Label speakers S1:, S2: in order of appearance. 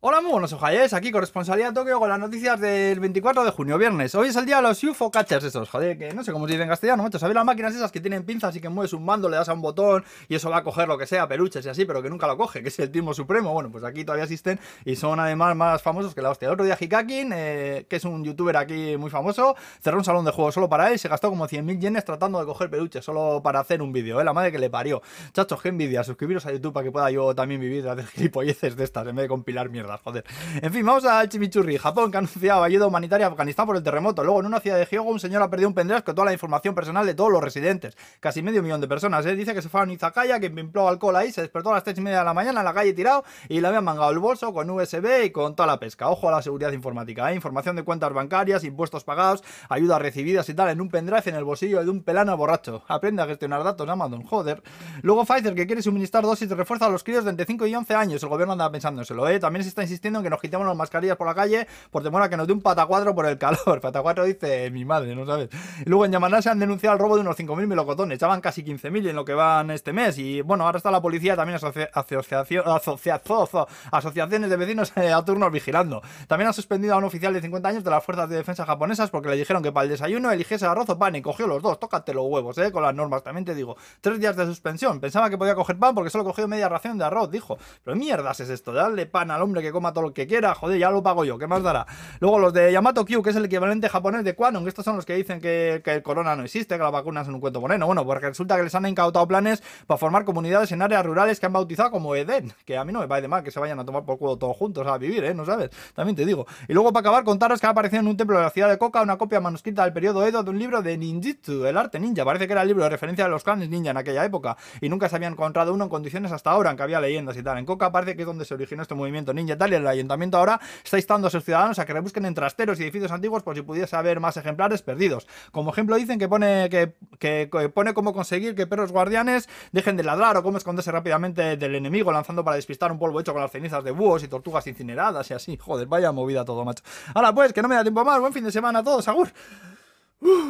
S1: Hola, muy buenos ojalles, aquí corresponsalía Tokio con las noticias del 24 de junio, viernes. Hoy es el día de los UFO catchers esos, joder, que no sé cómo se dice en castellano, macho. ¿Sabéis las máquinas esas que tienen pinzas y que mueves un mando, le das a un botón y eso va a coger lo que sea, peluches y así, pero que nunca lo coge, que es el timo supremo? Bueno, pues aquí todavía existen y son además más famosos que la hostia. El otro día Hikakin, eh, que es un youtuber aquí muy famoso, cerró un salón de juegos solo para él y se gastó como 100.000 yenes tratando de coger peluches solo para hacer un vídeo, ¿eh? La madre que le parió. Chachos, qué envidia, suscribiros a YouTube para que pueda yo también vivir de hacer gilipolleces de estas en vez de compilar joder. En fin, vamos al chimichurri. Japón, que ha anunciado ayuda humanitaria a Afganistán por el terremoto. Luego, en una ciudad de Hyogo, un señor ha perdido un pendrive con toda la información personal de todos los residentes. Casi medio millón de personas. ¿eh? Dice que se fue a un izakaya, que pimpló alcohol ahí, se despertó a las 3 y media de la mañana en la calle tirado y le habían mangado el bolso con USB y con toda la pesca. Ojo a la seguridad informática. ¿eh? Información de cuentas bancarias, impuestos pagados, ayudas recibidas y tal en un pendrive en el bolsillo de un pelano borracho. Aprende a gestionar datos Amazon, joder. Luego Pfizer, que quiere suministrar dosis de refuerzo a los críos de entre 5 y 11 años. El gobierno anda pensándoselo, ¿eh? También se está insistiendo en que nos quitemos las mascarillas por la calle por temor a que nos dé un patacuadro por el calor. Patacuadro dice mi madre, ¿no sabes? Y luego en Yamaná se han denunciado el robo de unos 5.000 melocotones. Ya van casi 15.000 en lo que van este mes. Y bueno, ahora está la policía también asociación, asociaciones de vecinos eh, a turnos vigilando. También ha suspendido a un oficial de 50 años de las fuerzas de defensa japonesas porque le dijeron que para el desayuno eligiese arroz o pan y cogió los dos. Tócate los huevos, ¿eh? Con las normas, también te digo. Tres días de suspensión. Pensaba que podía coger pan porque solo cogió media ración de arroz, dijo. Pero mierdas es esto, darle pan al hombre que coma todo lo que quiera. Joder, ya lo pago yo. ¿Qué más dará? Luego los de Yamato Q, que es el equivalente japonés de Quanon, que estos son los que dicen que, el corona no existe, que la vacuna es un cuento moreno. Bueno, porque resulta que les han incautado planes para formar comunidades en áreas rurales que han bautizado como Eden, que a mí no me parece mal que se vayan a tomar por culo todos juntos a vivir, ¿eh? ¿No sabes? También te digo. Y luego para acabar, contaros que ha aparecido en un templo de la ciudad de Coca una copia manuscrita del periodo Edo de un libro de ninjitsu, el arte ninja. Parece que era el libro de referencia de los clanes ninja en aquella época. Y nunca se había encontrado uno en condiciones hasta ahora, aunque había leyendas y tal. En Coca parece que es donde se originó este movimiento ninja tal. Y el ayuntamiento ahora está instando a sus ciudadanos a que rebusquen en trasteros y edificios antiguos por si pudiese haber más ejemplares perdidos. Como ejemplo dicen que pone que, que, pone cómo conseguir que perros guardianes dejen de ladrar o cómo esconderse rápidamente del enemigo lanzando para despistar un polvo hecho con las cenizas de búhos y tortugas incineradas y así. Joder, vaya movida todo, macho. Ahora pues, que no me da tiempo más. Buen fin de semana a todos, agur.